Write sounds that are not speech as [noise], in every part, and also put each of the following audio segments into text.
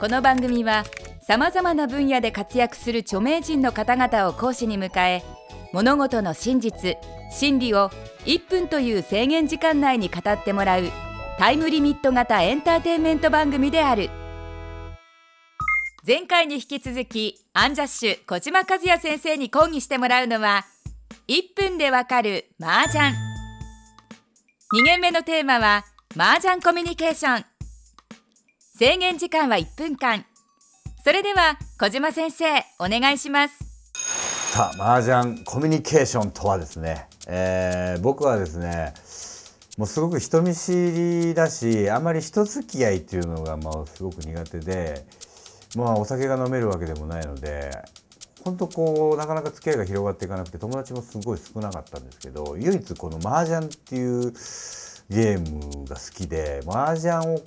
この番組はさまざまな分野で活躍する著名人の方々を講師に迎え物事の真実真理を1分という制限時間内に語ってもらうタイムリミット型エンターテインメント番組である。前回に引き続きアンジャッシュ小島和也先生に講義してもらうのは1分でわかる麻雀。2限目のテーマは麻雀コミュニケーション。制限時間は1分間。それでは小島先生お願いします。さあ麻雀コミュニケーションとはですね、えー、僕はですねもうすごく人見知りだしあまり人付き合いっていうのがまあすごく苦手でまあお酒が飲めるわけでもないので本当こうなかなか付き合いが広がっていかなくて友達もすごい少なかったんですけど唯一この麻雀っていうゲームが好きで麻雀を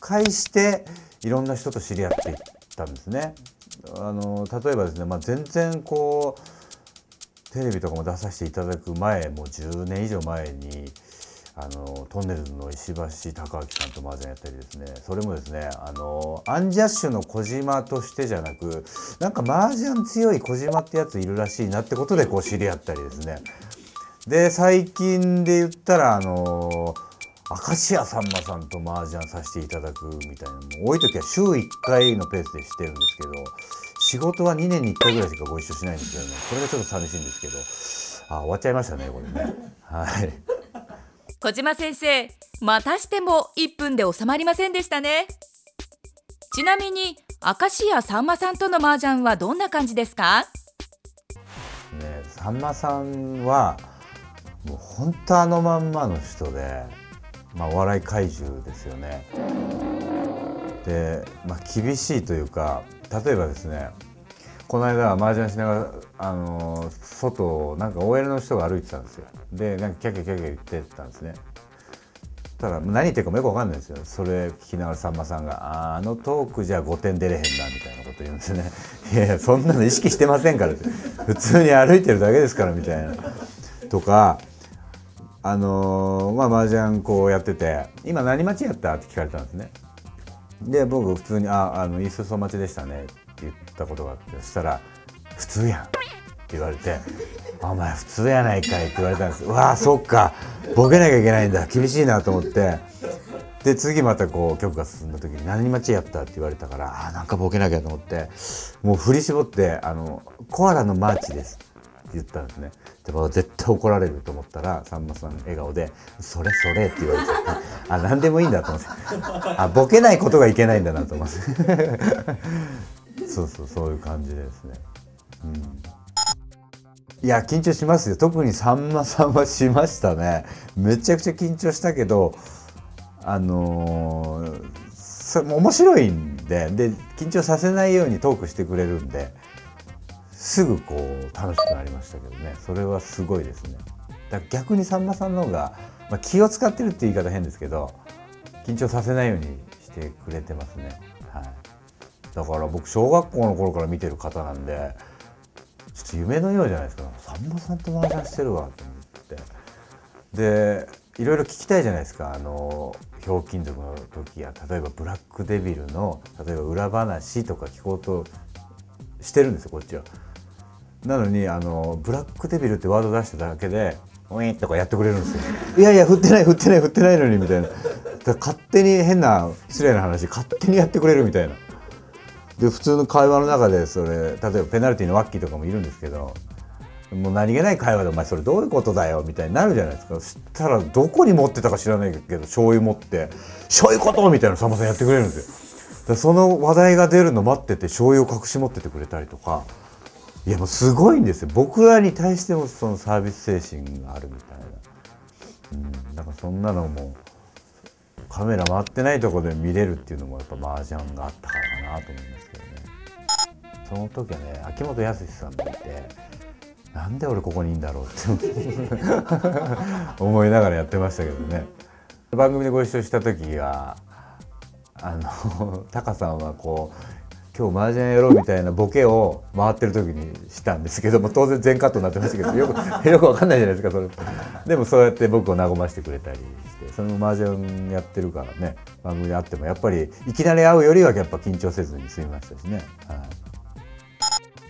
介していろんな人と知り合っていったんですね。あの例えばですね、まあ、全然こうテレビとかも出させていただく前もう10年以上前にあのトンネルズの石橋貴明さんと麻雀やったりですねそれもですねあのアンジャッシュの小島としてじゃなくなんか麻雀強い小島ってやついるらしいなってことでこう知り合ったりですねで最近で言ったらあの明石家さんまさんと麻雀させていただくみたいなもう多い時は週1回のペースでしてるんですけど仕事は2年に1回ぐらいしかご一緒しないんですけどね。これがちょっと寂しいんですけど。あ終わっちゃいましたねこれね。はい。小島先生またしても1分で収まりませんでしたね。ちなみに明石家さんまさんとの麻雀はどんな感じですか？ねさんまさんはもう本当あのまんまの人でまあ、お笑い怪獣ですよね。で、まあ、厳しいというか例えばですねこの間麻雀しながらあの外をなんか OL の人が歩いてたんですよ。でなんかキャキャキャキャ言ってたんですね。ただ何言ってるかもよく分かんないですよ。それ聞きながらさんまさんが「あのトークじゃ5点出れへんな」みたいなこと言うんですね。[laughs] いやいやそんなの意識してませんから。普通に歩いてるだけですからみたいな。とかあのー、まあ麻雀こうやってて「今何待ちやった?」って聞かれたんですね。で僕普通に「ああのいすそ待ちでしたね」って言ったことがあってそしたら「普通やん」って言われて「お前普通やないかい」って言われたんですわあそっかボケなきゃいけないんだ厳しいなと思ってで次またこう曲が進んだ時に「何待ちやった?」って言われたからあなんかボケなきゃと思ってもう振り絞って「あのコアラのマーチです」って言ったんですねでも絶対怒られると思ったらさんまさん笑顔で「それそれ」って言われてあ何でもいいんだと思って。あボケないことがいけないんだなと思って。そうそうそういう感じですね。うん。いや緊張しますよ。特にさんまさんはしましたね。めちゃくちゃ緊張したけどあのー、そ面白いんでで緊張させないようにトークしてくれるんですぐこう楽しくなりましたけどね。それはすごいですね。だ逆にさんまさんの方が、まあ、気を使ってるって言い方変ですけど緊張させないようにしてくれてますね、はい、だから僕小学校の頃から見てる方なんでちょっと夢のようじゃないですか。さんまさんと麻雀してるわと思って。でいろいろ聞きたいじゃないですか。あのひょうきん族の時や例えばブラックデビルの例えば裏話とか聞こうとしてるんですよこっちは。なのにあのブラックデビルってワード出してただけで「ウィン」とかやってくれるんですよ。いやいや振ってない振ってない振ってないのにみたいな。勝手に変な失礼な話勝手にやってくれるみたいな。で普通の会話の中でそれ例えばペナルティのワッキーとかもいるんですけどもう何気ない会話で「お前それどういうことだよ」みたいになるじゃないですかそしたらどこに持ってたか知らないけど醤油持って「そういうこと!」みたいなさんまさんやってくれるんですよ。その話題が出るの待ってて醤油を隠し持っててくれたりとかいやもうすごいんですよ。僕らに対してもそのサービス精神があるみたいな、うん、だかそんなのもカメラ回ってないとこで見れるっていうのもやっぱ麻雀があったからかなと思いますけどね。その時はね秋元康さんもいてなんで俺ここにいいんだろうって [laughs] 思いながらやってましたけどね。番組でご一緒した時はあのタカさんはこう今日麻雀やろうみたいなボケを回ってる時にしたんですけども当然全カットになってましたけどよく [laughs] よくわかんないじゃないですかそれ。でもそうやって僕を和ましてくれたりしてその麻雀やってるからね番組であってもやっぱりいきなり会うよりはやっぱ緊張せずに済みましたしね、は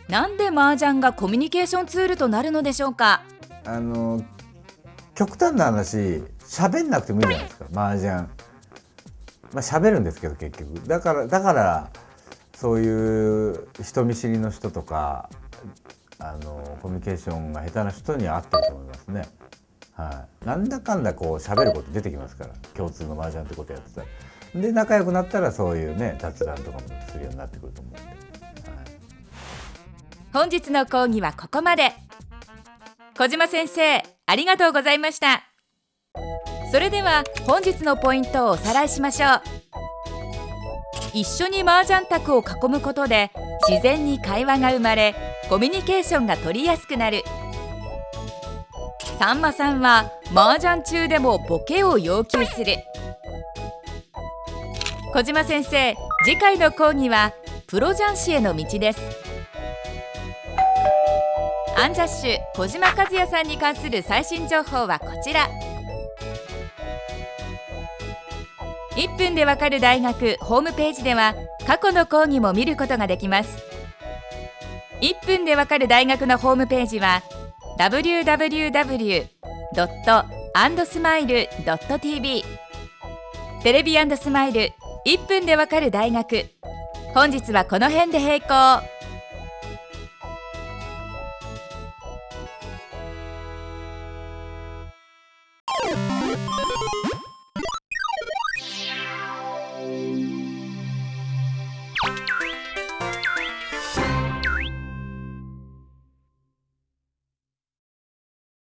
い、なんで麻雀がコミュニケーションツールとなるのでしょうか？あの極端な話喋んなくてもいいじゃないですか麻雀。まあ喋るんですけど結局。だからだからそういう人見知りの人とかあのコミュニケーションが下手な人には合ってると思いますね。はい、なんだかんだこう喋ること出てきますから共通の麻雀ってことやってたら。で仲良くなったらそういうね雑談とかもするようになってくると思うんで、はい、本日の講義はここまで。小島先生ありがとうございました。それでは本日のポイントをおさらいしましょう。一緒に麻雀卓を囲むことで自然に会話が生まれコミュニケーションが取りやすくなる。さんまさんは麻雀中でもボケを要求する。小島先生次回の講義はプロ雀士への道です。アンジャッシュ小島和也さんに関する最新情報はこちら。1分でわかる大学ホームページでは過去の講義も見ることができます。1分でわかる大学のホームページは www.andsmile.tv テレビスマイル1分でわかる大学。本日はこの辺で閉校。